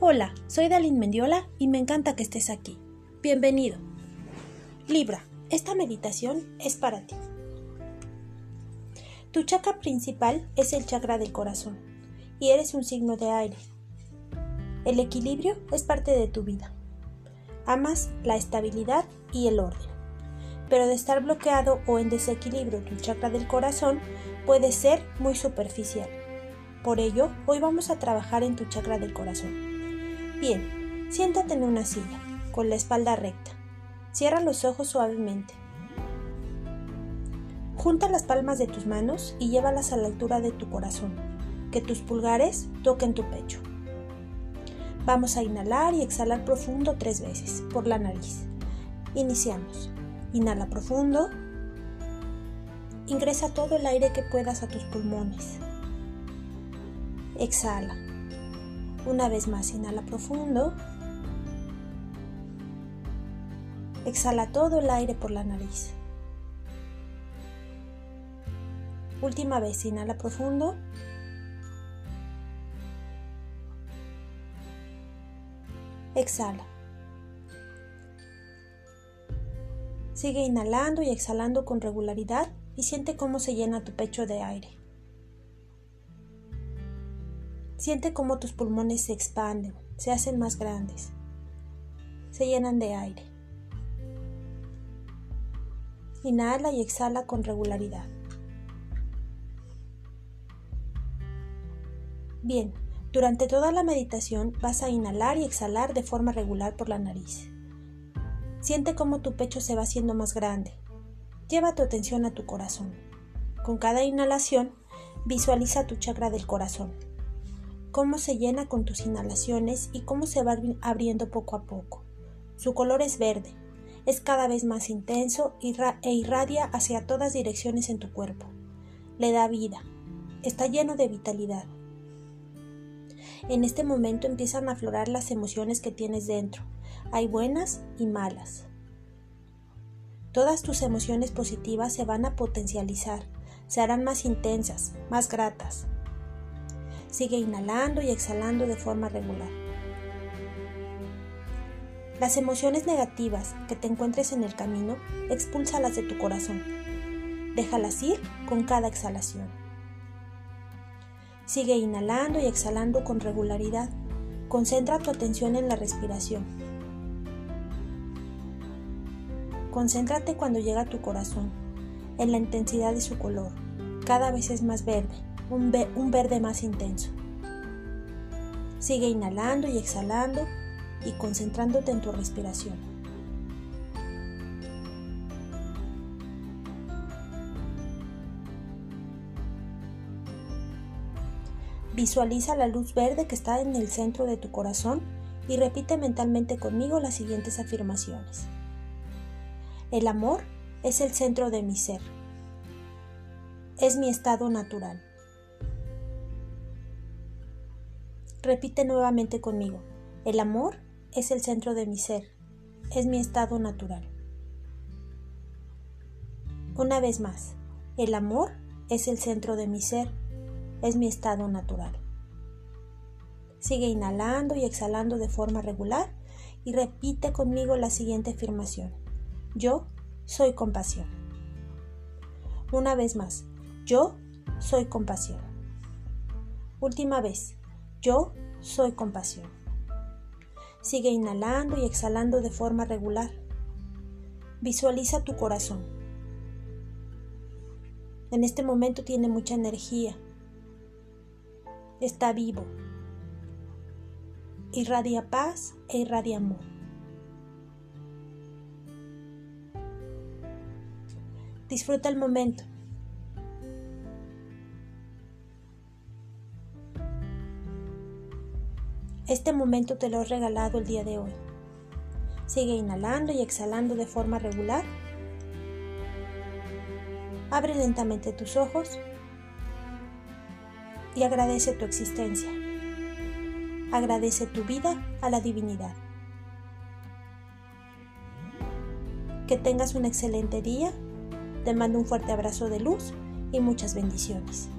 Hola, soy Dalin Mendiola y me encanta que estés aquí. Bienvenido. Libra, esta meditación es para ti. Tu chakra principal es el chakra del corazón y eres un signo de aire. El equilibrio es parte de tu vida. Amas la estabilidad y el orden. Pero de estar bloqueado o en desequilibrio tu chakra del corazón puede ser muy superficial. Por ello, hoy vamos a trabajar en tu chakra del corazón. Bien, siéntate en una silla, con la espalda recta. Cierra los ojos suavemente. Junta las palmas de tus manos y llévalas a la altura de tu corazón. Que tus pulgares toquen tu pecho. Vamos a inhalar y exhalar profundo tres veces por la nariz. Iniciamos. Inhala profundo. Ingresa todo el aire que puedas a tus pulmones. Exhala. Una vez más, inhala profundo. Exhala todo el aire por la nariz. Última vez, inhala profundo. Exhala. Sigue inhalando y exhalando con regularidad y siente cómo se llena tu pecho de aire. Siente cómo tus pulmones se expanden, se hacen más grandes, se llenan de aire. Inhala y exhala con regularidad. Bien, durante toda la meditación vas a inhalar y exhalar de forma regular por la nariz. Siente cómo tu pecho se va haciendo más grande. Lleva tu atención a tu corazón. Con cada inhalación, visualiza tu chakra del corazón cómo se llena con tus inhalaciones y cómo se va abriendo poco a poco. Su color es verde, es cada vez más intenso e irradia hacia todas direcciones en tu cuerpo. Le da vida, está lleno de vitalidad. En este momento empiezan a aflorar las emociones que tienes dentro. Hay buenas y malas. Todas tus emociones positivas se van a potencializar, se harán más intensas, más gratas, Sigue inhalando y exhalando de forma regular. Las emociones negativas que te encuentres en el camino, expúlsalas de tu corazón. Déjalas ir con cada exhalación. Sigue inhalando y exhalando con regularidad. Concentra tu atención en la respiración. Concéntrate cuando llega a tu corazón, en la intensidad de su color. Cada vez es más verde, un, verde más intenso. Sigue inhalando y exhalando y concentrándote en tu respiración. Visualiza la luz verde que está en el centro de tu corazón y repite mentalmente conmigo las siguientes afirmaciones. El amor es el centro de mi ser. Es mi estado natural. Repite nuevamente conmigo. El amor es el centro de mi ser, es mi estado natural. Una vez más, el amor es el centro de mi ser, es mi estado natural. Sigue inhalando y exhalando de forma regular y repite conmigo la siguiente afirmación. Yo soy compasión. Una vez más, yo soy compasión. Última vez, yo soy compasión. Sigue inhalando y exhalando de forma regular. Visualiza tu corazón. En este momento tiene mucha energía. Está vivo. Irradia paz e irradia amor. Disfruta el momento. Este momento te lo he regalado el día de hoy. Sigue inhalando y exhalando de forma regular. Abre lentamente tus ojos y agradece tu existencia. Agradece tu vida a la divinidad. Que tengas un excelente día. Te mando un fuerte abrazo de luz y muchas bendiciones.